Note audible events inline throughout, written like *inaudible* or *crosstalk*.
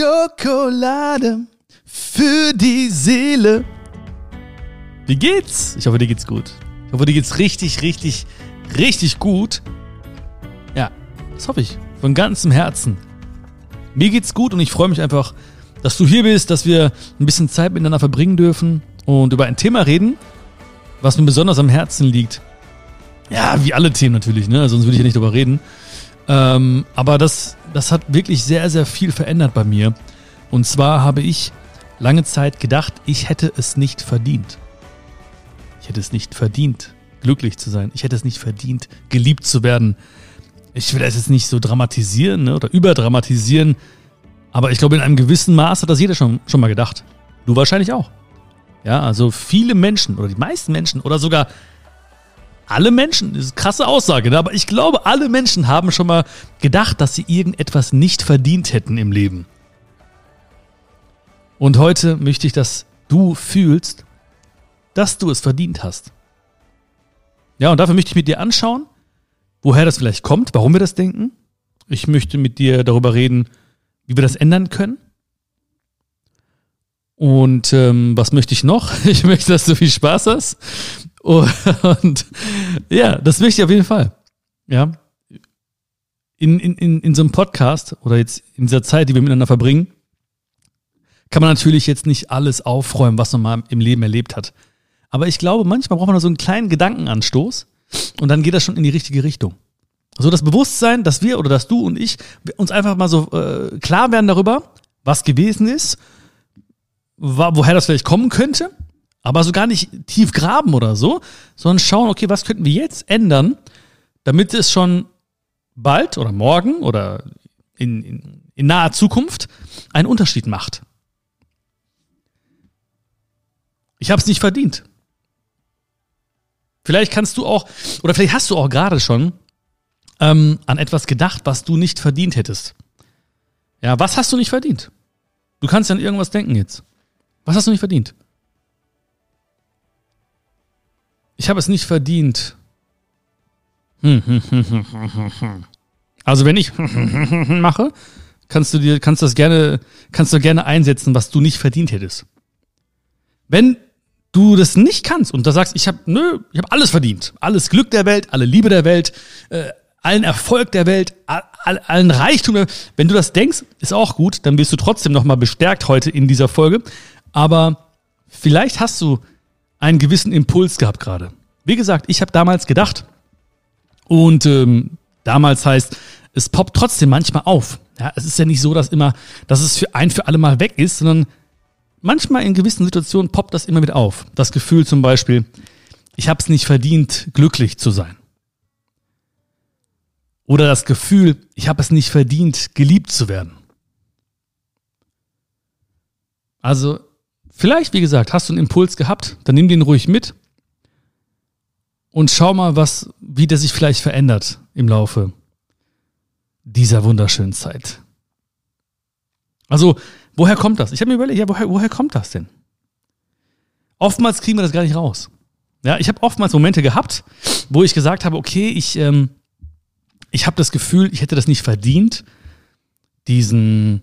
Schokolade für die Seele. Wie geht's? Ich hoffe, dir geht's gut. Ich hoffe, dir geht's richtig, richtig, richtig gut. Ja, das hoffe ich. Von ganzem Herzen. Mir geht's gut und ich freue mich einfach, dass du hier bist, dass wir ein bisschen Zeit miteinander verbringen dürfen und über ein Thema reden, was mir besonders am Herzen liegt. Ja, wie alle Themen natürlich, ne? Sonst würde ich ja nicht darüber reden. Ähm, aber das, das hat wirklich sehr, sehr viel verändert bei mir. Und zwar habe ich lange Zeit gedacht, ich hätte es nicht verdient. Ich hätte es nicht verdient, glücklich zu sein. Ich hätte es nicht verdient, geliebt zu werden. Ich will das jetzt nicht so dramatisieren ne, oder überdramatisieren, aber ich glaube, in einem gewissen Maß hat das jeder schon, schon mal gedacht. Du wahrscheinlich auch. Ja, also viele Menschen oder die meisten Menschen oder sogar alle Menschen, das ist eine krasse Aussage, ne? aber ich glaube, alle Menschen haben schon mal gedacht, dass sie irgendetwas nicht verdient hätten im Leben. Und heute möchte ich, dass du fühlst, dass du es verdient hast. Ja, und dafür möchte ich mit dir anschauen, woher das vielleicht kommt, warum wir das denken. Ich möchte mit dir darüber reden, wie wir das ändern können. Und ähm, was möchte ich noch? *laughs* Ich möchte, dass du viel Spaß hast. Und ja, das möchte ich auf jeden Fall. Ja. In, in, in, in so einem Podcast oder jetzt in dieser Zeit, die wir miteinander verbringen, kann man natürlich jetzt nicht alles aufräumen, was man mal im Leben erlebt hat. Aber ich glaube, manchmal braucht man da so einen kleinen Gedankenanstoß und dann geht das schon in die richtige Richtung. So das Bewusstsein, dass wir oder dass du und ich uns einfach mal so äh, klar werden darüber, was gewesen ist, woher das vielleicht kommen könnte aber so gar nicht tief graben oder so, sondern schauen, okay, was könnten wir jetzt ändern, damit es schon bald oder morgen oder in, in, in naher Zukunft einen Unterschied macht. Ich habe es nicht verdient. Vielleicht kannst du auch, oder vielleicht hast du auch gerade schon ähm, an etwas gedacht, was du nicht verdient hättest. Ja, was hast du nicht verdient? Du kannst an irgendwas denken jetzt. Was hast du nicht verdient? Ich habe es nicht verdient. Also wenn ich mache, kannst du dir, kannst das gerne, kannst du gerne einsetzen, was du nicht verdient hättest. Wenn du das nicht kannst und da sagst, ich habe, nö, ich habe alles verdient, alles Glück der Welt, alle Liebe der Welt, äh, allen Erfolg der Welt, all, allen Reichtum. Der, wenn du das denkst, ist auch gut, dann wirst du trotzdem nochmal bestärkt heute in dieser Folge. Aber vielleicht hast du einen gewissen Impuls gehabt gerade. Wie gesagt, ich habe damals gedacht und ähm, damals heißt, es poppt trotzdem manchmal auf. Ja, es ist ja nicht so, dass immer, dass es für ein für alle Mal weg ist, sondern manchmal in gewissen Situationen poppt das immer wieder auf. Das Gefühl zum Beispiel, ich habe es nicht verdient, glücklich zu sein. Oder das Gefühl, ich habe es nicht verdient, geliebt zu werden. Also Vielleicht, wie gesagt, hast du einen Impuls gehabt, dann nimm den ruhig mit und schau mal, was, wie der sich vielleicht verändert im Laufe dieser wunderschönen Zeit. Also, woher kommt das? Ich habe mir überlegt, ja, woher, woher kommt das denn? Oftmals kriegen wir das gar nicht raus. Ja, ich habe oftmals Momente gehabt, wo ich gesagt habe, okay, ich, ähm, ich habe das Gefühl, ich hätte das nicht verdient, diesen,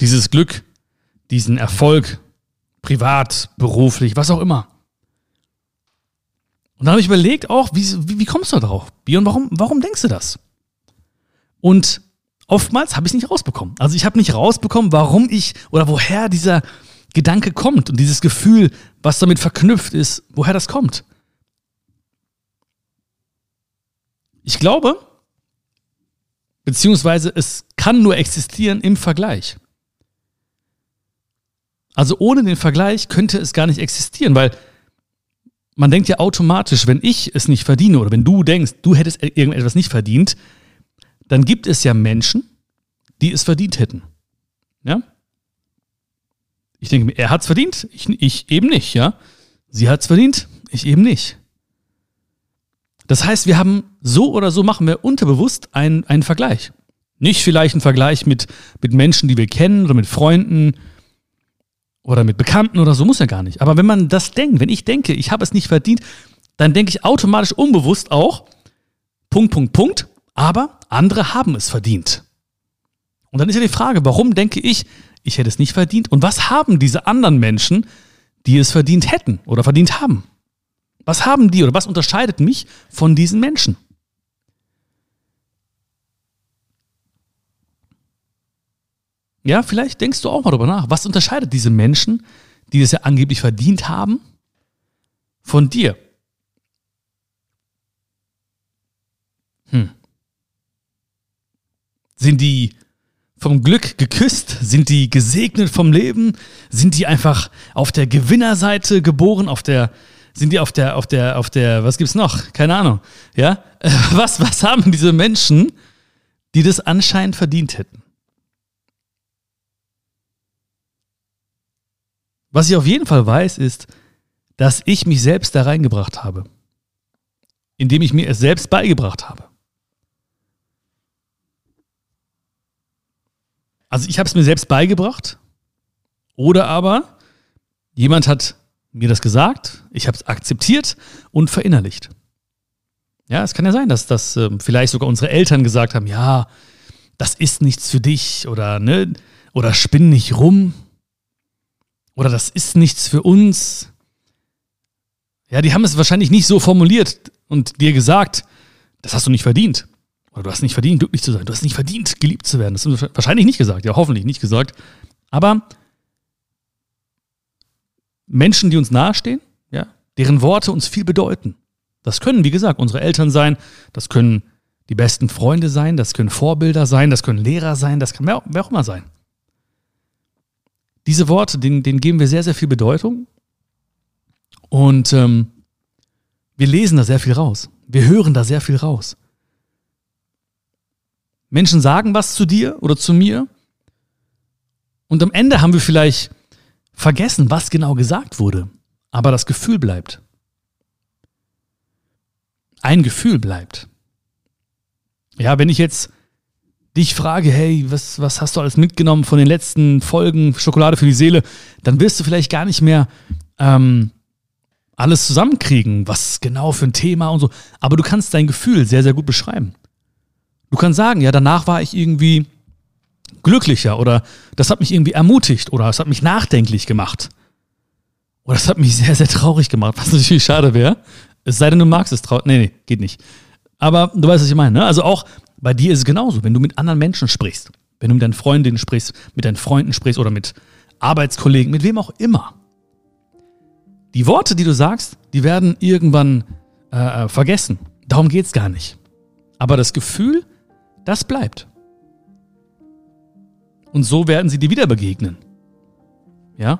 dieses Glück, diesen Erfolg, privat, beruflich, was auch immer. Und dann habe ich überlegt auch, wie, wie, wie kommst du da drauf? Björn, warum, warum denkst du das? Und oftmals habe ich es nicht rausbekommen. Also ich habe nicht rausbekommen, warum ich oder woher dieser Gedanke kommt und dieses Gefühl, was damit verknüpft ist, woher das kommt. Ich glaube, beziehungsweise es kann nur existieren im Vergleich. Also ohne den Vergleich könnte es gar nicht existieren, weil man denkt ja automatisch, wenn ich es nicht verdiene oder wenn du denkst, du hättest irgendetwas nicht verdient, dann gibt es ja Menschen, die es verdient hätten. Ja? Ich denke mir, er hat es verdient, ich, ich eben nicht, ja? Sie hat es verdient, ich eben nicht. Das heißt, wir haben so oder so machen wir unterbewusst einen, einen Vergleich. Nicht vielleicht einen Vergleich mit, mit Menschen, die wir kennen oder mit Freunden, oder mit Bekannten oder so, muss ja gar nicht. Aber wenn man das denkt, wenn ich denke, ich habe es nicht verdient, dann denke ich automatisch unbewusst auch, Punkt, Punkt, Punkt, aber andere haben es verdient. Und dann ist ja die Frage, warum denke ich, ich hätte es nicht verdient? Und was haben diese anderen Menschen, die es verdient hätten oder verdient haben? Was haben die oder was unterscheidet mich von diesen Menschen? Ja, vielleicht denkst du auch mal darüber nach. Was unterscheidet diese Menschen, die es ja angeblich verdient haben, von dir? Hm. Sind die vom Glück geküsst? Sind die gesegnet vom Leben? Sind die einfach auf der Gewinnerseite geboren? Auf der, sind die auf der, auf der, auf der, was gibt's noch? Keine Ahnung. Ja? *laughs* Was, was haben diese Menschen, die das anscheinend verdient hätten? Was ich auf jeden Fall weiß, ist, dass ich mich selbst da reingebracht habe. Indem ich mir es selbst beigebracht habe. Also ich habe es mir selbst beigebracht. Oder aber jemand hat mir das gesagt, ich habe es akzeptiert und verinnerlicht. Ja, es kann ja sein, dass das äh, vielleicht sogar unsere Eltern gesagt haben, ja, das ist nichts für dich oder ne, oder spinn nicht rum oder das ist nichts für uns. Ja, die haben es wahrscheinlich nicht so formuliert und dir gesagt, das hast du nicht verdient. Oder du hast nicht verdient, glücklich zu sein. Du hast nicht verdient, geliebt zu werden. Das haben sie wahrscheinlich nicht gesagt. Ja, hoffentlich nicht gesagt. Aber Menschen, die uns nahestehen, ja, deren Worte uns viel bedeuten. Das können, wie gesagt, unsere Eltern sein, das können die besten Freunde sein, das können Vorbilder sein, das können Lehrer sein, das kann wer, wer auch immer sein. Diese Worte, denen, denen geben wir sehr, sehr viel Bedeutung. Und ähm, wir lesen da sehr viel raus. Wir hören da sehr viel raus. Menschen sagen was zu dir oder zu mir. Und am Ende haben wir vielleicht vergessen, was genau gesagt wurde. Aber das Gefühl bleibt. Ein Gefühl bleibt. Ja, wenn ich jetzt dich frage, hey, was, was hast du alles mitgenommen von den letzten Folgen Schokolade für die Seele, dann wirst du vielleicht gar nicht mehr ähm, alles zusammenkriegen, was genau für ein Thema und so. Aber du kannst dein Gefühl sehr, sehr gut beschreiben. Du kannst sagen, ja, danach war ich irgendwie glücklicher oder das hat mich irgendwie ermutigt oder es hat mich nachdenklich gemacht. Oder das hat mich sehr, sehr traurig gemacht, was natürlich schade wäre. Es sei denn, du magst es traurig. Nee, nee, geht nicht. Aber du weißt, was ich meine. Ne? Also auch bei dir ist es genauso, wenn du mit anderen Menschen sprichst, wenn du mit deinen Freundinnen sprichst, mit deinen Freunden sprichst oder mit Arbeitskollegen, mit wem auch immer. Die Worte, die du sagst, die werden irgendwann äh, äh vergessen. Darum geht es gar nicht. Aber das Gefühl, das bleibt. Und so werden sie dir wieder begegnen. Ja?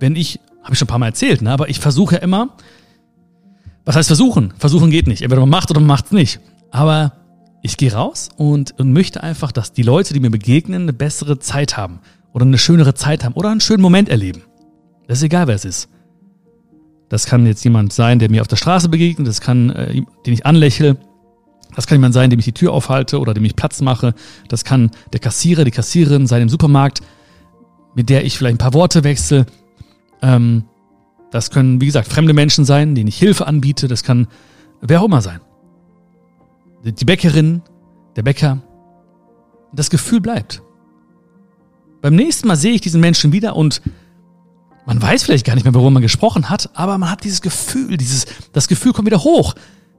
Wenn ich, habe ich schon ein paar Mal erzählt, ne, aber ich versuche immer, was heißt versuchen? Versuchen geht nicht. Entweder man macht oder man macht es nicht. Aber ich gehe raus und, und möchte einfach, dass die Leute, die mir begegnen, eine bessere Zeit haben oder eine schönere Zeit haben oder einen schönen Moment erleben. Das ist egal, wer es ist. Das kann jetzt jemand sein, der mir auf der Straße begegnet, das kann, äh, den ich anlächle, das kann jemand sein, dem ich die Tür aufhalte oder dem ich Platz mache. Das kann der Kassierer, die Kassiererin sein im Supermarkt, mit der ich vielleicht ein paar Worte wechsle. Ähm, das können, wie gesagt, fremde Menschen sein, denen ich Hilfe anbiete. Das kann wer auch immer sein die Bäckerin, der Bäcker. Das Gefühl bleibt. Beim nächsten Mal sehe ich diesen Menschen wieder und man weiß vielleicht gar nicht mehr, worüber man gesprochen hat, aber man hat dieses Gefühl, dieses, das Gefühl kommt wieder hoch.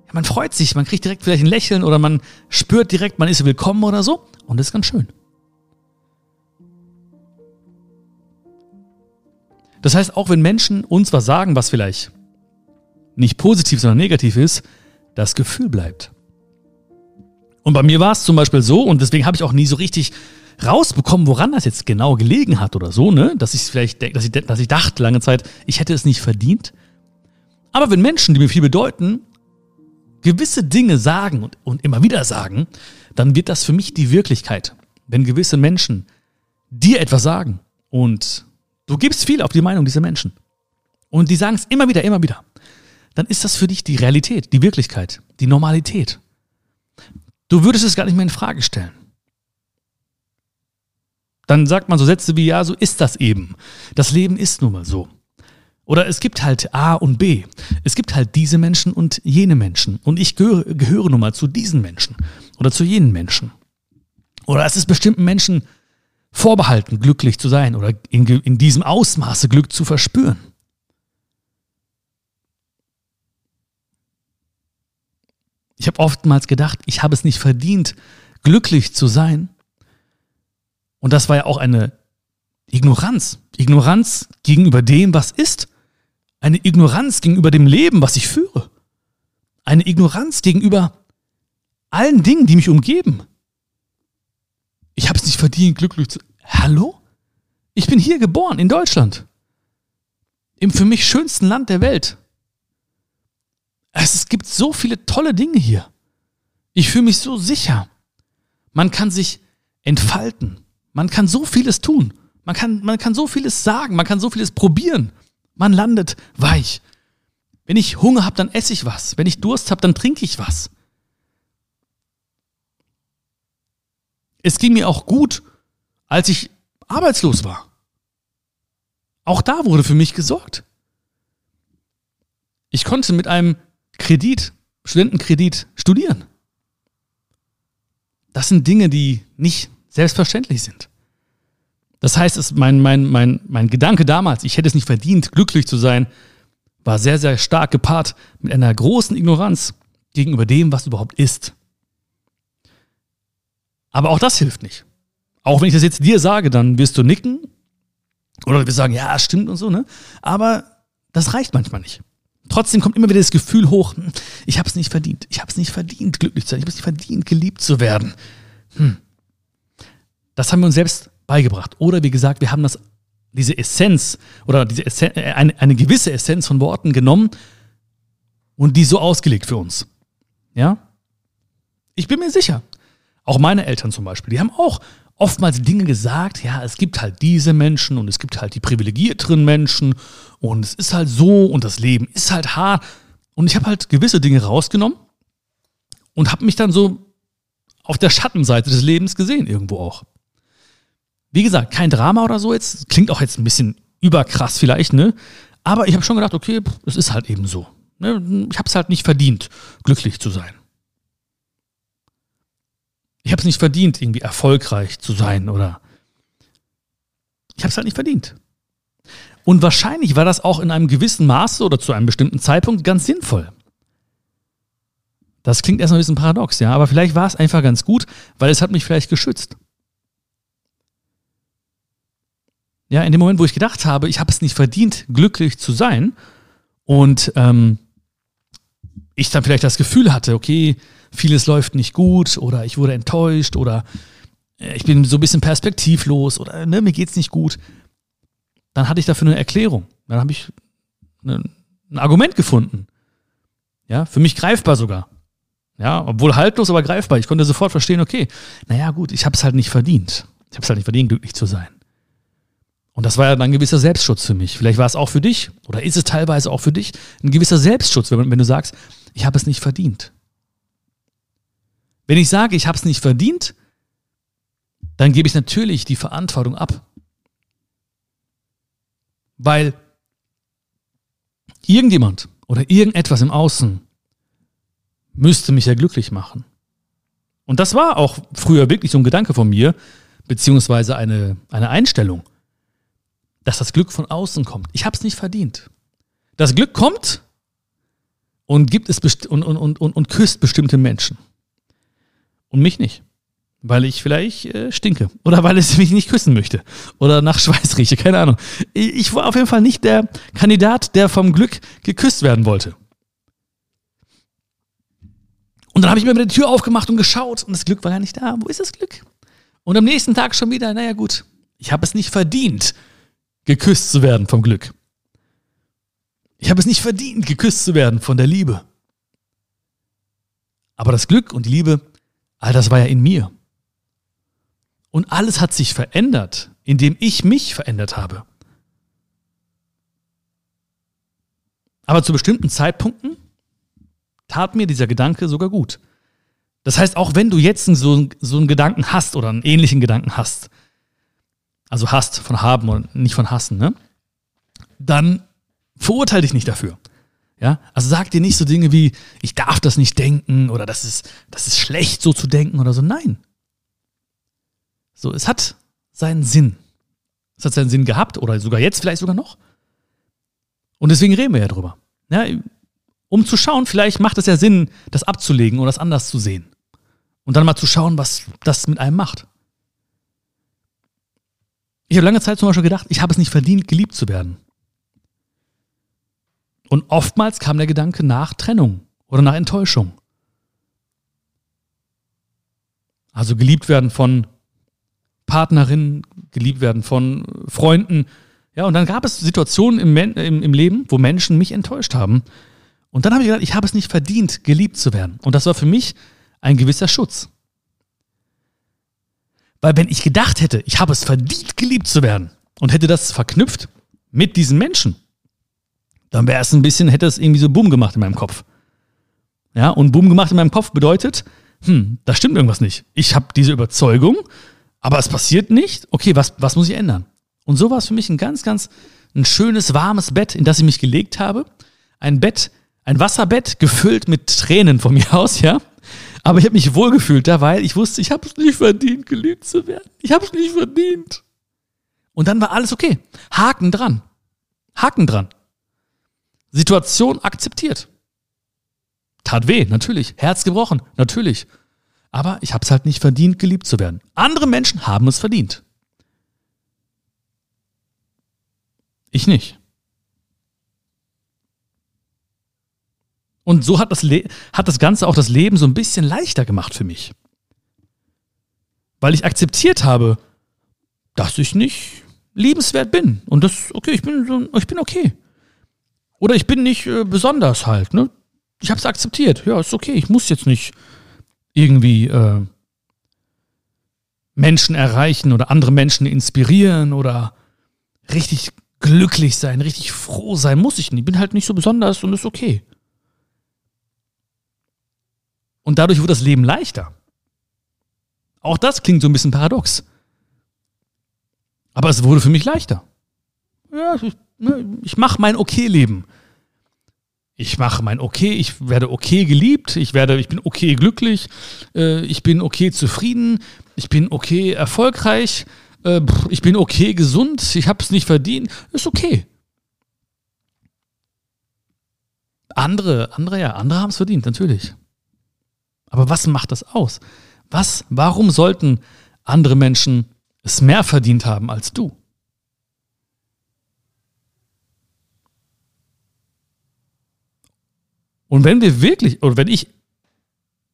Ja, man freut sich, man kriegt direkt vielleicht ein Lächeln oder man spürt direkt, man ist willkommen oder so. Und das ist ganz schön. Das heißt, auch wenn Menschen uns was sagen, was vielleicht nicht positiv, sondern negativ ist, das Gefühl bleibt. Und bei mir war es zum Beispiel so, und deswegen habe ich auch nie so richtig rausbekommen, woran das jetzt genau gelegen hat oder so, ne? Dass ich vielleicht, dass ich, dass ich dachte lange Zeit, ich hätte es nicht verdient. Aber wenn Menschen, die mir viel bedeuten, gewisse Dinge sagen und, und immer wieder sagen, dann wird das für mich die Wirklichkeit. Wenn gewisse Menschen dir etwas sagen und du gibst viel auf die Meinung dieser Menschen und die sagen es immer wieder, immer wieder, dann ist das für dich die Realität, die Wirklichkeit, die Normalität. Du würdest es gar nicht mehr in Frage stellen. Dann sagt man so Sätze wie, ja, so ist das eben. Das Leben ist nun mal so. Oder es gibt halt A und B. Es gibt halt diese Menschen und jene Menschen. Und ich gehöre, gehöre nun mal zu diesen Menschen oder zu jenen Menschen. Oder es ist bestimmten Menschen vorbehalten, glücklich zu sein oder in, in diesem Ausmaße Glück zu verspüren. Ich habe oftmals gedacht, ich habe es nicht verdient, glücklich zu sein. Und das war ja auch eine Ignoranz. Ignoranz gegenüber dem, was ist. Eine Ignoranz gegenüber dem Leben, was ich führe. Eine Ignoranz gegenüber allen Dingen, die mich umgeben. Ich habe es nicht verdient, glücklich zu. Hallo? Ich bin hier geboren, in Deutschland. Im für mich schönsten Land der Welt. Es gibt so viele tolle Dinge hier. Ich fühle mich so sicher. Man kann sich entfalten. Man kann so vieles tun. Man kann, man kann so vieles sagen. Man kann so vieles probieren. Man landet weich. Wenn ich Hunger habe, dann esse ich was. Wenn ich Durst habe, dann trinke ich was. Es ging mir auch gut, als ich arbeitslos war. Auch da wurde für mich gesorgt. Ich konnte mit einem Kredit, Studentenkredit studieren. Das sind Dinge, die nicht selbstverständlich sind. Das heißt, es, mein, mein, mein, mein Gedanke damals, ich hätte es nicht verdient, glücklich zu sein, war sehr, sehr stark gepaart mit einer großen Ignoranz gegenüber dem, was überhaupt ist. Aber auch das hilft nicht. Auch wenn ich das jetzt dir sage, dann wirst du nicken oder wir sagen, ja, stimmt und so, ne? Aber das reicht manchmal nicht. Trotzdem kommt immer wieder das Gefühl hoch, hm, ich habe es nicht verdient. Ich habe es nicht verdient, glücklich zu sein. Ich habe es nicht verdient, geliebt zu werden. Hm. Das haben wir uns selbst beigebracht. Oder wie gesagt, wir haben das, diese Essenz oder diese Essenz, äh, eine, eine gewisse Essenz von Worten genommen und die so ausgelegt für uns. Ja? Ich bin mir sicher. Auch meine Eltern zum Beispiel, die haben auch oftmals Dinge gesagt, ja, es gibt halt diese Menschen und es gibt halt die privilegierteren Menschen und es ist halt so und das Leben ist halt hart. Und ich habe halt gewisse Dinge rausgenommen und habe mich dann so auf der Schattenseite des Lebens gesehen, irgendwo auch. Wie gesagt, kein Drama oder so jetzt, klingt auch jetzt ein bisschen überkrass vielleicht, ne? Aber ich habe schon gedacht, okay, es ist halt eben so. Ne? Ich habe es halt nicht verdient, glücklich zu sein. Ich habe es nicht verdient, irgendwie erfolgreich zu sein oder ich habe es halt nicht verdient. Und wahrscheinlich war das auch in einem gewissen Maße oder zu einem bestimmten Zeitpunkt ganz sinnvoll. Das klingt erstmal ein bisschen paradox, ja, aber vielleicht war es einfach ganz gut, weil es hat mich vielleicht geschützt. Ja, in dem Moment, wo ich gedacht habe, ich habe es nicht verdient, glücklich zu sein und ähm, ich dann vielleicht das Gefühl hatte, okay, vieles läuft nicht gut oder ich wurde enttäuscht oder äh, ich bin so ein bisschen perspektivlos oder ne, mir geht's nicht gut, dann hatte ich dafür eine Erklärung. Dann habe ich eine, ein Argument gefunden. Ja, für mich greifbar sogar. Ja, obwohl haltlos, aber greifbar. Ich konnte sofort verstehen, okay, naja, gut, ich habe es halt nicht verdient. Ich habe es halt nicht verdient, glücklich zu sein. Und das war ja dann ein gewisser Selbstschutz für mich. Vielleicht war es auch für dich oder ist es teilweise auch für dich ein gewisser Selbstschutz, wenn, wenn du sagst, ich habe es nicht verdient. Wenn ich sage, ich habe es nicht verdient, dann gebe ich natürlich die Verantwortung ab. Weil irgendjemand oder irgendetwas im Außen müsste mich ja glücklich machen. Und das war auch früher wirklich so ein Gedanke von mir, beziehungsweise eine, eine Einstellung, dass das Glück von außen kommt. Ich habe es nicht verdient. Das Glück kommt und gibt es und, und, und, und, und küsst bestimmte Menschen. Und mich nicht. Weil ich vielleicht äh, stinke. Oder weil es *laughs* mich nicht küssen möchte. Oder nach Schweiß rieche. Keine Ahnung. Ich, ich war auf jeden Fall nicht der Kandidat, der vom Glück geküsst werden wollte. Und dann habe ich mir die Tür aufgemacht und geschaut und das Glück war ja nicht da. Wo ist das Glück? Und am nächsten Tag schon wieder, naja gut, ich habe es nicht verdient, geküsst zu werden vom Glück. Ich habe es nicht verdient, geküsst zu werden von der Liebe. Aber das Glück und die Liebe All das war ja in mir. Und alles hat sich verändert, indem ich mich verändert habe. Aber zu bestimmten Zeitpunkten tat mir dieser Gedanke sogar gut. Das heißt, auch wenn du jetzt so, so einen Gedanken hast oder einen ähnlichen Gedanken hast, also hast von haben und nicht von hassen, ne? dann verurteile dich nicht dafür. Ja, also sag dir nicht so Dinge wie, ich darf das nicht denken oder das ist, das ist schlecht so zu denken oder so. Nein. So, es hat seinen Sinn. Es hat seinen Sinn gehabt oder sogar jetzt vielleicht sogar noch. Und deswegen reden wir ja drüber. Ja, um zu schauen, vielleicht macht es ja Sinn, das abzulegen oder das anders zu sehen. Und dann mal zu schauen, was das mit einem macht. Ich habe lange Zeit zum Beispiel gedacht, ich habe es nicht verdient, geliebt zu werden. Und oftmals kam der Gedanke nach Trennung oder nach Enttäuschung. Also geliebt werden von Partnerinnen, geliebt werden von Freunden. Ja, und dann gab es Situationen im, im, im Leben, wo Menschen mich enttäuscht haben. Und dann habe ich gedacht, ich habe es nicht verdient, geliebt zu werden. Und das war für mich ein gewisser Schutz. Weil wenn ich gedacht hätte, ich habe es verdient, geliebt zu werden und hätte das verknüpft mit diesen Menschen, dann wäre es ein bisschen, hätte es irgendwie so Boom gemacht in meinem Kopf. Ja, und Boom gemacht in meinem Kopf bedeutet, hm, da stimmt irgendwas nicht. Ich habe diese Überzeugung, aber es passiert nicht. Okay, was, was muss ich ändern? Und so war es für mich ein ganz, ganz ein schönes, warmes Bett, in das ich mich gelegt habe. Ein Bett, ein Wasserbett gefüllt mit Tränen von *laughs* mir aus, ja. Aber ich habe mich wohlgefühlt da, weil ich wusste, ich habe es nicht verdient, geliebt zu werden. Ich habe es nicht verdient. Und dann war alles okay. Haken dran. Haken dran. Situation akzeptiert. Tat weh, natürlich. Herz gebrochen, natürlich. Aber ich habe es halt nicht verdient, geliebt zu werden. Andere Menschen haben es verdient. Ich nicht. Und so hat das, Le hat das Ganze auch das Leben so ein bisschen leichter gemacht für mich. Weil ich akzeptiert habe, dass ich nicht liebenswert bin. Und das, okay, ich bin, ich bin okay. Oder ich bin nicht äh, besonders halt, ne? Ich habe es akzeptiert. Ja, ist okay. Ich muss jetzt nicht irgendwie äh, Menschen erreichen oder andere Menschen inspirieren oder richtig glücklich sein, richtig froh sein. Muss ich nicht. Ich bin halt nicht so besonders und ist okay. Und dadurch wird das Leben leichter. Auch das klingt so ein bisschen paradox. Aber es wurde für mich leichter. Ja, ich, ich mache mein Okay-Leben. Ich mache mein Okay, ich werde okay geliebt, ich werde, ich bin okay glücklich, äh, ich bin okay zufrieden, ich bin okay erfolgreich, äh, ich bin okay gesund, ich habe es nicht verdient, ist okay. Andere, andere ja, andere haben es verdient, natürlich. Aber was macht das aus? Was, warum sollten andere Menschen es mehr verdient haben als du? Und wenn wir wirklich, oder wenn ich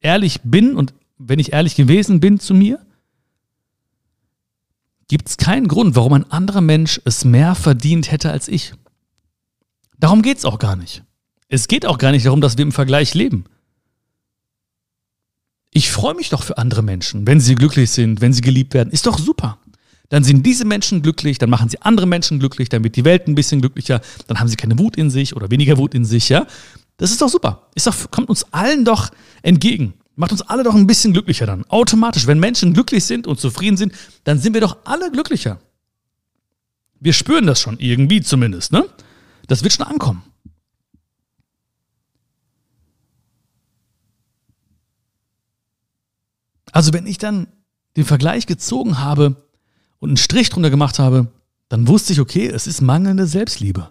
ehrlich bin und wenn ich ehrlich gewesen bin zu mir, gibt es keinen Grund, warum ein anderer Mensch es mehr verdient hätte als ich. Darum geht es auch gar nicht. Es geht auch gar nicht darum, dass wir im Vergleich leben. Ich freue mich doch für andere Menschen, wenn sie glücklich sind, wenn sie geliebt werden. Ist doch super. Dann sind diese Menschen glücklich, dann machen sie andere Menschen glücklich, dann wird die Welt ein bisschen glücklicher, dann haben sie keine Wut in sich oder weniger Wut in sich, ja. Das ist doch super. Ist doch, kommt uns allen doch entgegen. Macht uns alle doch ein bisschen glücklicher dann. Automatisch. Wenn Menschen glücklich sind und zufrieden sind, dann sind wir doch alle glücklicher. Wir spüren das schon irgendwie zumindest, ne? Das wird schon ankommen. Also wenn ich dann den Vergleich gezogen habe und einen Strich drunter gemacht habe, dann wusste ich, okay, es ist mangelnde Selbstliebe.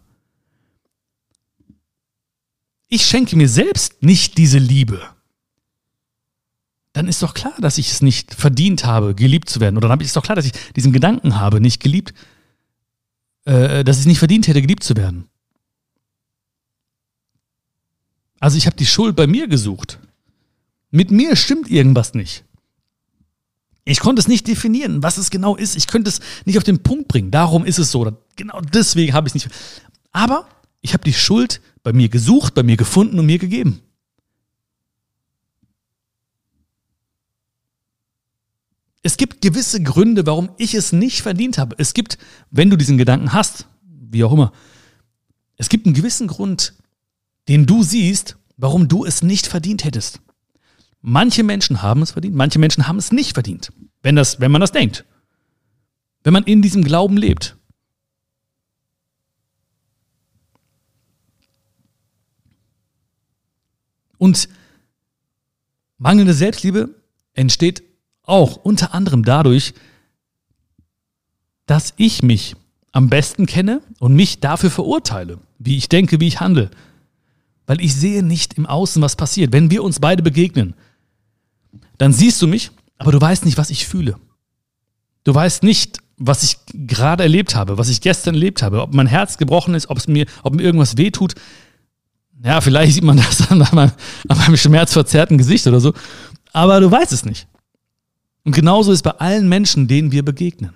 Ich schenke mir selbst nicht diese Liebe. Dann ist doch klar, dass ich es nicht verdient habe, geliebt zu werden. Oder dann ist doch klar, dass ich diesen Gedanken habe, nicht geliebt, äh, dass ich es nicht verdient hätte, geliebt zu werden. Also ich habe die Schuld bei mir gesucht. Mit mir stimmt irgendwas nicht. Ich konnte es nicht definieren, was es genau ist. Ich könnte es nicht auf den Punkt bringen. Darum ist es so. Genau deswegen habe ich es nicht. Aber ich habe die Schuld bei mir gesucht, bei mir gefunden und mir gegeben. Es gibt gewisse Gründe, warum ich es nicht verdient habe. Es gibt, wenn du diesen Gedanken hast, wie auch immer, es gibt einen gewissen Grund, den du siehst, warum du es nicht verdient hättest. Manche Menschen haben es verdient, manche Menschen haben es nicht verdient. Wenn, das, wenn man das denkt. Wenn man in diesem Glauben lebt. Und mangelnde Selbstliebe entsteht auch unter anderem dadurch, dass ich mich am besten kenne und mich dafür verurteile, wie ich denke, wie ich handle. Weil ich sehe nicht im Außen, was passiert. Wenn wir uns beide begegnen, dann siehst du mich, aber du weißt nicht, was ich fühle. Du weißt nicht, was ich gerade erlebt habe, was ich gestern erlebt habe, ob mein Herz gebrochen ist, ob es mir, ob mir irgendwas wehtut. Ja, vielleicht sieht man das *laughs* an meinem, an meinem schmerzverzerrten Gesicht oder so. Aber du weißt es nicht. Und genauso ist bei allen Menschen, denen wir begegnen.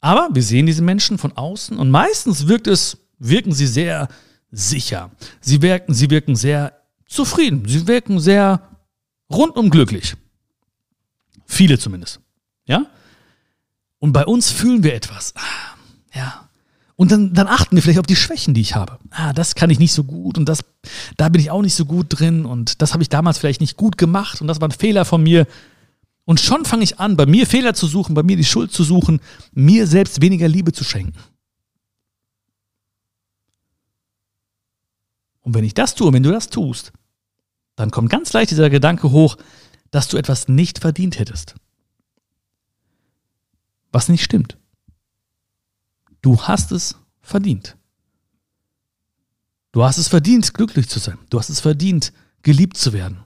Aber wir sehen diese Menschen von außen und meistens wirkt es, wirken sie sehr sicher. Sie wirken, sie wirken sehr zufrieden. Sie wirken sehr rundum glücklich. Viele zumindest. Ja? Und bei uns fühlen wir etwas. Ah, ja. Und dann, dann achten wir vielleicht auf die Schwächen, die ich habe. Ah, das kann ich nicht so gut und das, da bin ich auch nicht so gut drin und das habe ich damals vielleicht nicht gut gemacht und das war ein Fehler von mir. Und schon fange ich an, bei mir Fehler zu suchen, bei mir die Schuld zu suchen, mir selbst weniger Liebe zu schenken. Und wenn ich das tue, wenn du das tust, dann kommt ganz leicht dieser Gedanke hoch, dass du etwas nicht verdient hättest. Was nicht stimmt. Du hast es verdient. Du hast es verdient, glücklich zu sein. Du hast es verdient, geliebt zu werden.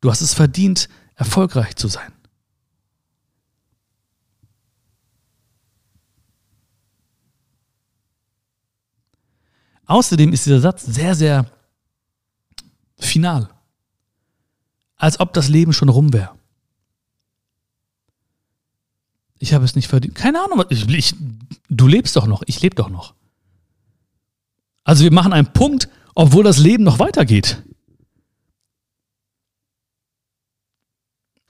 Du hast es verdient, erfolgreich zu sein. Außerdem ist dieser Satz sehr, sehr final. Als ob das Leben schon rum wäre. Ich habe es nicht verdient. Keine Ahnung, ich, ich, du lebst doch noch, ich lebe doch noch. Also wir machen einen Punkt, obwohl das Leben noch weitergeht.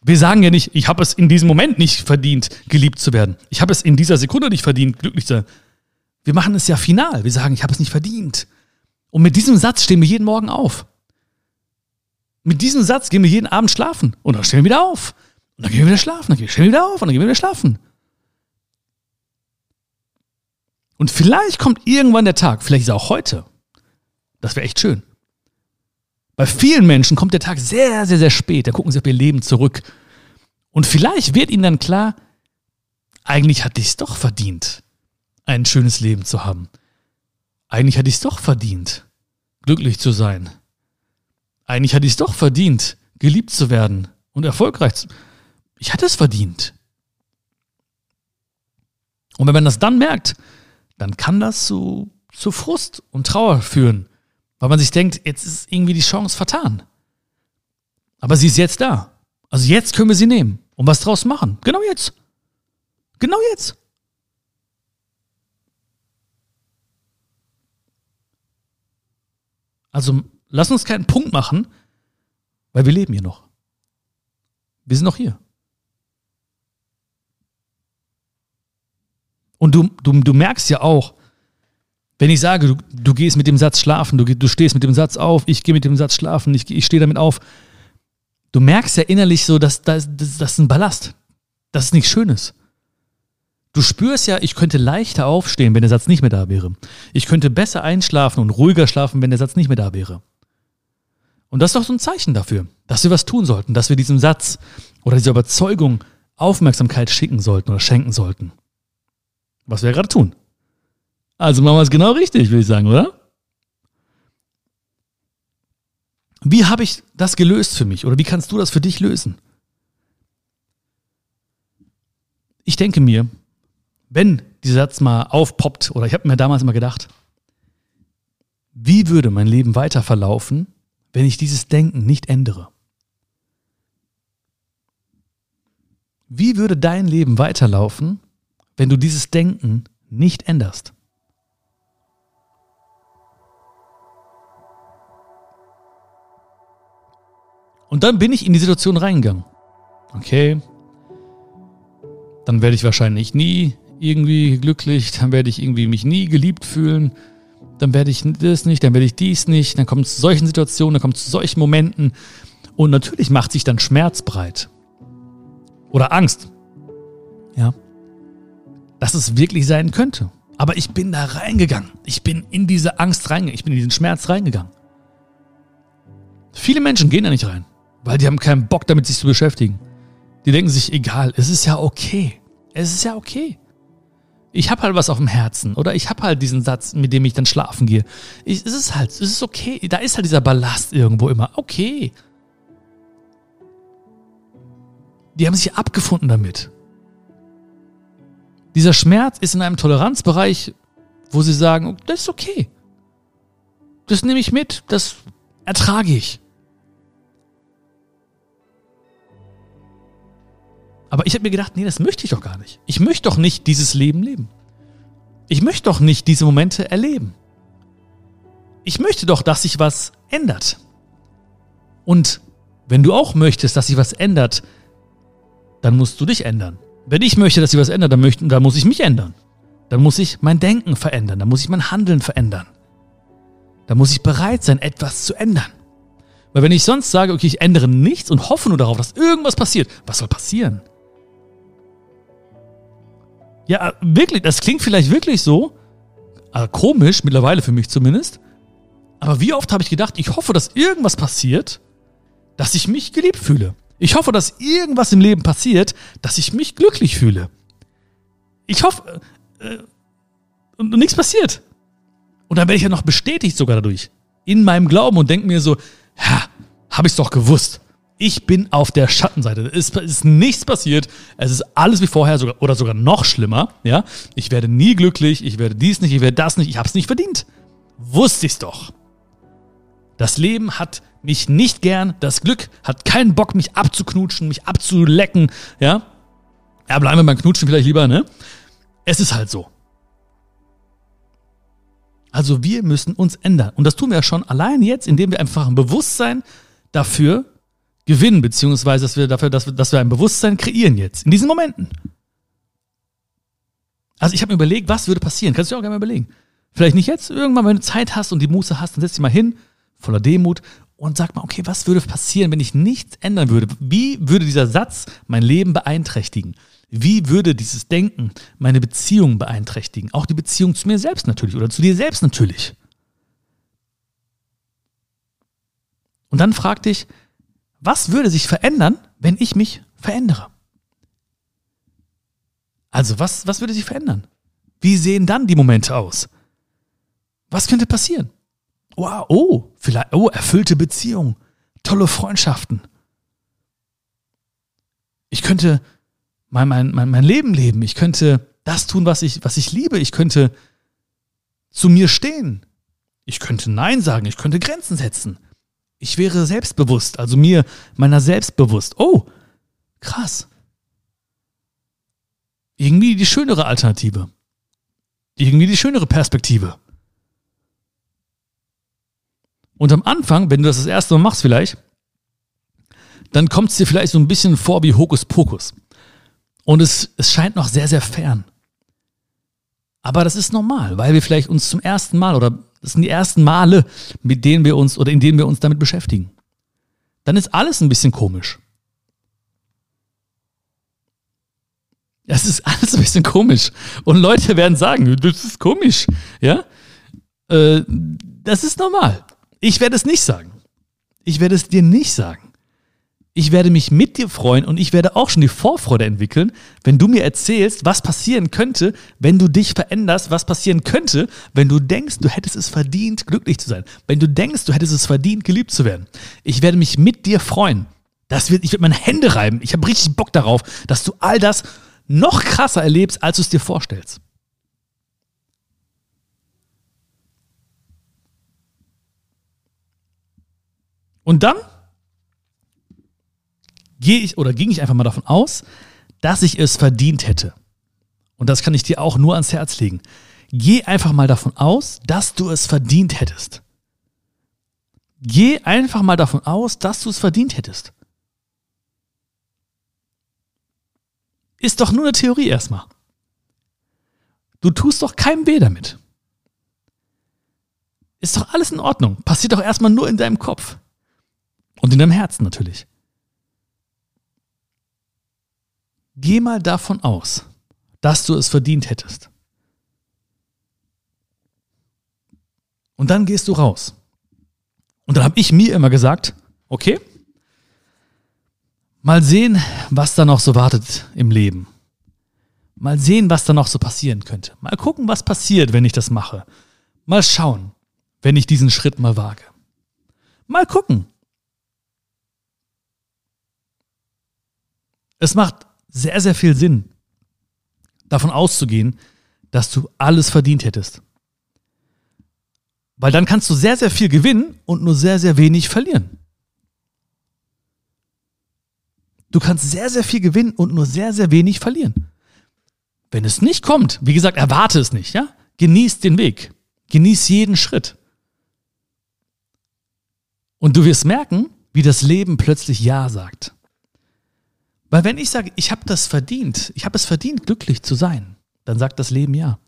Wir sagen ja nicht, ich habe es in diesem Moment nicht verdient, geliebt zu werden. Ich habe es in dieser Sekunde nicht verdient, glücklich zu sein. Wir machen es ja final. Wir sagen, ich habe es nicht verdient. Und mit diesem Satz stehen wir jeden Morgen auf. Mit diesem Satz gehen wir jeden Abend schlafen. Und dann stehen wir wieder auf. Und dann gehen wir wieder schlafen. Dann gehen wir wieder auf und dann gehen wir wieder schlafen. Und vielleicht kommt irgendwann der Tag, vielleicht ist er auch heute. Das wäre echt schön. Bei vielen Menschen kommt der Tag sehr, sehr, sehr spät. Da gucken sie auf ihr Leben zurück. Und vielleicht wird ihnen dann klar, eigentlich hatte ich es doch verdient, ein schönes Leben zu haben. Eigentlich hatte ich es doch verdient, glücklich zu sein. Eigentlich hatte ich es doch verdient, geliebt zu werden und erfolgreich zu Ich hatte es verdient. Und wenn man das dann merkt, dann kann das zu, zu Frust und Trauer führen, weil man sich denkt, jetzt ist irgendwie die Chance vertan. Aber sie ist jetzt da. Also jetzt können wir sie nehmen und was draus machen. Genau jetzt. Genau jetzt. Also lass uns keinen Punkt machen, weil wir leben hier noch. Wir sind noch hier. Und du, du, du merkst ja auch, wenn ich sage, du, du gehst mit dem Satz schlafen, du, du stehst mit dem Satz auf, ich gehe mit dem Satz schlafen, ich, ich stehe damit auf, du merkst ja innerlich so, dass das, das, das ist ein Ballast. Das ist nichts Schönes. Du spürst ja, ich könnte leichter aufstehen, wenn der Satz nicht mehr da wäre. Ich könnte besser einschlafen und ruhiger schlafen, wenn der Satz nicht mehr da wäre. Und das ist doch so ein Zeichen dafür, dass wir was tun sollten, dass wir diesem Satz oder dieser Überzeugung Aufmerksamkeit schicken sollten oder schenken sollten. Was wir gerade tun. Also machen wir es genau richtig, würde ich sagen, oder? Wie habe ich das gelöst für mich oder wie kannst du das für dich lösen? Ich denke mir, wenn dieser Satz mal aufpoppt, oder ich habe mir damals immer gedacht, wie würde mein Leben weiter verlaufen, wenn ich dieses Denken nicht ändere? Wie würde dein Leben weiterlaufen, wenn du dieses Denken nicht änderst? Und dann bin ich in die Situation reingegangen. Okay, dann werde ich wahrscheinlich nie irgendwie glücklich, dann werde ich irgendwie mich nie geliebt fühlen, dann werde ich das nicht, dann werde ich dies nicht, dann kommt es zu solchen Situationen, dann kommt es zu solchen Momenten und natürlich macht sich dann Schmerz breit. Oder Angst. Ja. Dass es wirklich sein könnte. Aber ich bin da reingegangen. Ich bin in diese Angst reingegangen. Ich bin in diesen Schmerz reingegangen. Viele Menschen gehen da nicht rein, weil die haben keinen Bock damit, sich zu beschäftigen. Die denken sich, egal, es ist ja okay. Es ist ja okay. Ich habe halt was auf dem Herzen oder ich habe halt diesen Satz, mit dem ich dann schlafen gehe. Ich, es ist halt, es ist okay. Da ist halt dieser Ballast irgendwo immer. Okay. Die haben sich abgefunden damit. Dieser Schmerz ist in einem Toleranzbereich, wo sie sagen, oh, das ist okay. Das nehme ich mit, das ertrage ich. Aber ich habe mir gedacht, nee, das möchte ich doch gar nicht. Ich möchte doch nicht dieses Leben leben. Ich möchte doch nicht diese Momente erleben. Ich möchte doch, dass sich was ändert. Und wenn du auch möchtest, dass sich was ändert, dann musst du dich ändern. Wenn ich möchte, dass sich was ändert, dann, möchte, dann muss ich mich ändern. Dann muss ich mein Denken verändern. Dann muss ich mein Handeln verändern. Dann muss ich bereit sein, etwas zu ändern. Weil wenn ich sonst sage, okay, ich ändere nichts und hoffe nur darauf, dass irgendwas passiert, was soll passieren? Ja, wirklich, das klingt vielleicht wirklich so, also komisch, mittlerweile für mich zumindest. Aber wie oft habe ich gedacht, ich hoffe, dass irgendwas passiert, dass ich mich geliebt fühle. Ich hoffe, dass irgendwas im Leben passiert, dass ich mich glücklich fühle. Ich hoffe, äh, und, und nichts passiert. Und dann werde ich ja noch bestätigt sogar dadurch. In meinem Glauben und denke mir so, ja, habe ich doch gewusst. Ich bin auf der Schattenseite. Es ist nichts passiert. Es ist alles wie vorher sogar, oder sogar noch schlimmer. Ja, ich werde nie glücklich. Ich werde dies nicht. Ich werde das nicht. Ich habe es nicht verdient. Wusste ich's doch. Das Leben hat mich nicht gern. Das Glück hat keinen Bock, mich abzuknutschen, mich abzulecken. Ja, ja, bleiben wir beim Knutschen vielleicht lieber. Ne, es ist halt so. Also wir müssen uns ändern. Und das tun wir ja schon allein jetzt, indem wir einfach ein Bewusstsein dafür gewinnen, beziehungsweise dass wir dafür, dass wir, dass wir ein Bewusstsein kreieren jetzt, in diesen Momenten. Also ich habe mir überlegt, was würde passieren? Kannst du dir auch gerne mal überlegen. Vielleicht nicht jetzt, irgendwann, wenn du Zeit hast und die Muße hast, dann setz dich mal hin, voller Demut und sag mal, okay, was würde passieren, wenn ich nichts ändern würde? Wie würde dieser Satz mein Leben beeinträchtigen? Wie würde dieses Denken meine Beziehung beeinträchtigen? Auch die Beziehung zu mir selbst natürlich oder zu dir selbst natürlich. Und dann frag dich, was würde sich verändern, wenn ich mich verändere? Also, was, was würde sich verändern? Wie sehen dann die Momente aus? Was könnte passieren? Wow, oh, vielleicht, oh, erfüllte Beziehungen, tolle Freundschaften. Ich könnte mein, mein, mein, mein Leben leben. Ich könnte das tun, was ich, was ich liebe. Ich könnte zu mir stehen. Ich könnte Nein sagen. Ich könnte Grenzen setzen. Ich wäre selbstbewusst, also mir meiner selbst bewusst. Oh, krass. Irgendwie die schönere Alternative. Irgendwie die schönere Perspektive. Und am Anfang, wenn du das das erste Mal machst vielleicht, dann kommt es dir vielleicht so ein bisschen vor wie Hokuspokus. Und es, es scheint noch sehr, sehr fern. Aber das ist normal, weil wir vielleicht uns zum ersten Mal oder das sind die ersten Male, mit denen wir uns oder in denen wir uns damit beschäftigen. Dann ist alles ein bisschen komisch. Das ist alles ein bisschen komisch. Und Leute werden sagen, das ist komisch. Ja? Äh, das ist normal. Ich werde es nicht sagen. Ich werde es dir nicht sagen ich werde mich mit dir freuen und ich werde auch schon die Vorfreude entwickeln, wenn du mir erzählst, was passieren könnte, wenn du dich veränderst, was passieren könnte, wenn du denkst, du hättest es verdient, glücklich zu sein, wenn du denkst, du hättest es verdient, geliebt zu werden. Ich werde mich mit dir freuen. Das wird, ich werde meine Hände reiben. Ich habe richtig Bock darauf, dass du all das noch krasser erlebst, als du es dir vorstellst. Und dann gehe ich oder ging ich einfach mal davon aus, dass ich es verdient hätte. Und das kann ich dir auch nur ans Herz legen. Geh einfach mal davon aus, dass du es verdient hättest. Geh einfach mal davon aus, dass du es verdient hättest. Ist doch nur eine Theorie erstmal. Du tust doch keinem weh damit. Ist doch alles in Ordnung. Passiert doch erstmal nur in deinem Kopf. Und in deinem Herzen natürlich. Geh mal davon aus, dass du es verdient hättest. Und dann gehst du raus. Und dann habe ich mir immer gesagt, okay, mal sehen, was da noch so wartet im Leben. Mal sehen, was da noch so passieren könnte. Mal gucken, was passiert, wenn ich das mache. Mal schauen, wenn ich diesen Schritt mal wage. Mal gucken. Es macht sehr, sehr viel Sinn, davon auszugehen, dass du alles verdient hättest. Weil dann kannst du sehr, sehr viel gewinnen und nur sehr, sehr wenig verlieren. Du kannst sehr, sehr viel gewinnen und nur sehr, sehr wenig verlieren. Wenn es nicht kommt, wie gesagt, erwarte es nicht, ja? Genieß den Weg. Genieß jeden Schritt. Und du wirst merken, wie das Leben plötzlich Ja sagt. Weil wenn ich sage, ich habe das verdient, ich habe es verdient, glücklich zu sein, dann sagt das Leben Ja.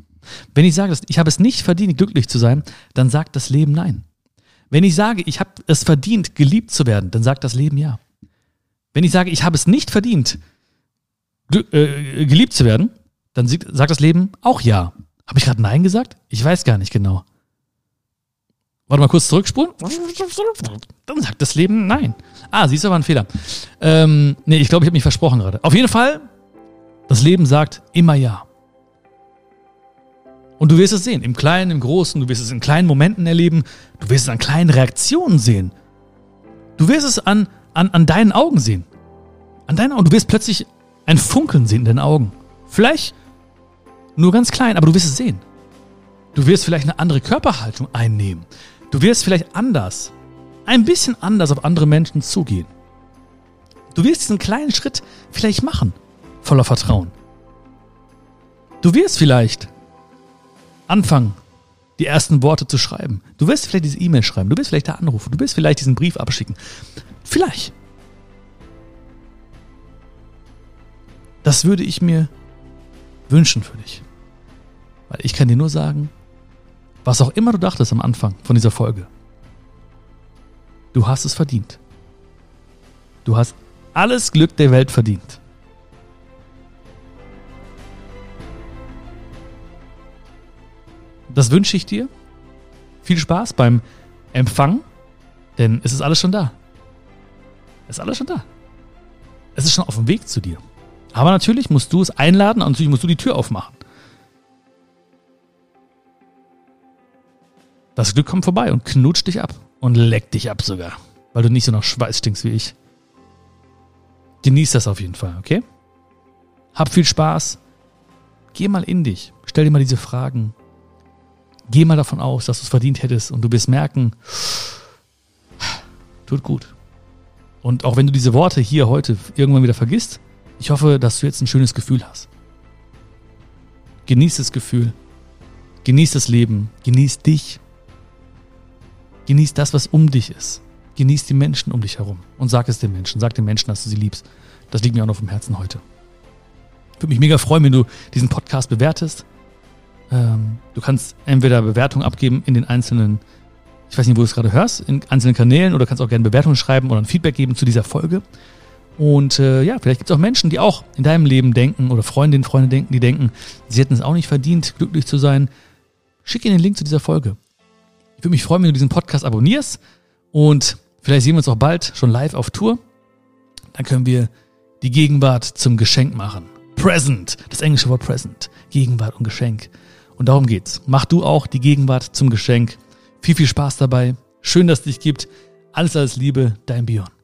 Wenn ich sage, ich habe es nicht verdient, glücklich zu sein, dann sagt das Leben Nein. Wenn ich sage, ich habe es verdient, geliebt zu werden, dann sagt das Leben Ja. Wenn ich sage, ich habe es nicht verdient, äh, geliebt zu werden, dann sagt das Leben auch ja. Habe ich gerade Nein gesagt? Ich weiß gar nicht genau. Warte mal kurz zurückspulen. Dann sagt das Leben Nein. Ah, siehst du, war ein Fehler. Ähm, nee, ich glaube, ich habe mich versprochen gerade. Auf jeden Fall, das Leben sagt immer Ja. Und du wirst es sehen, im Kleinen, im Großen, du wirst es in kleinen Momenten erleben, du wirst es an kleinen Reaktionen sehen. Du wirst es an an, an deinen Augen sehen. An deinen Augen. Du wirst plötzlich ein Funkeln sehen in deinen Augen. Vielleicht nur ganz klein, aber du wirst es sehen. Du wirst vielleicht eine andere Körperhaltung einnehmen. Du wirst vielleicht anders, ein bisschen anders auf andere Menschen zugehen. Du wirst diesen kleinen Schritt vielleicht machen, voller Vertrauen. Du wirst vielleicht anfangen, die ersten Worte zu schreiben. Du wirst vielleicht diese E-Mail schreiben, du wirst vielleicht da anrufen, du wirst vielleicht diesen Brief abschicken. Vielleicht. Das würde ich mir wünschen für dich. Weil ich kann dir nur sagen, was auch immer du dachtest am Anfang von dieser Folge, du hast es verdient. Du hast alles Glück der Welt verdient. Das wünsche ich dir. Viel Spaß beim Empfang, denn es ist alles schon da. Es ist alles schon da. Es ist schon auf dem Weg zu dir. Aber natürlich musst du es einladen und natürlich musst du die Tür aufmachen. Das Glück kommt vorbei und knutscht dich ab und leckt dich ab sogar, weil du nicht so nach Schweiß stinkst wie ich. Genieß das auf jeden Fall, okay? Hab viel Spaß. Geh mal in dich. Stell dir mal diese Fragen. Geh mal davon aus, dass du es verdient hättest und du wirst merken, tut gut. Und auch wenn du diese Worte hier heute irgendwann wieder vergisst, ich hoffe, dass du jetzt ein schönes Gefühl hast. Genieß das Gefühl. Genieß das Leben. Genieß dich. Genieß das, was um dich ist. Genieß die Menschen um dich herum. Und sag es den Menschen. Sag den Menschen, dass du sie liebst. Das liegt mir auch noch vom Herzen heute. Würde mich mega freuen, wenn du diesen Podcast bewertest. Ähm, du kannst entweder Bewertungen abgeben in den einzelnen ich weiß nicht, wo du es gerade hörst, in einzelnen Kanälen oder kannst auch gerne Bewertungen schreiben oder ein Feedback geben zu dieser Folge. Und äh, ja, vielleicht gibt es auch Menschen, die auch in deinem Leben denken oder Freundinnen, Freunde denken, die denken, sie hätten es auch nicht verdient, glücklich zu sein. Schick ihnen den Link zu dieser Folge. Ich würde mich freuen, wenn du diesen Podcast abonnierst und vielleicht sehen wir uns auch bald schon live auf Tour. Dann können wir die Gegenwart zum Geschenk machen. Present, das englische Wort present, Gegenwart und Geschenk. Und darum geht's. Mach du auch die Gegenwart zum Geschenk viel, viel Spaß dabei. Schön, dass es dich gibt. Alles, alles Liebe, dein Björn.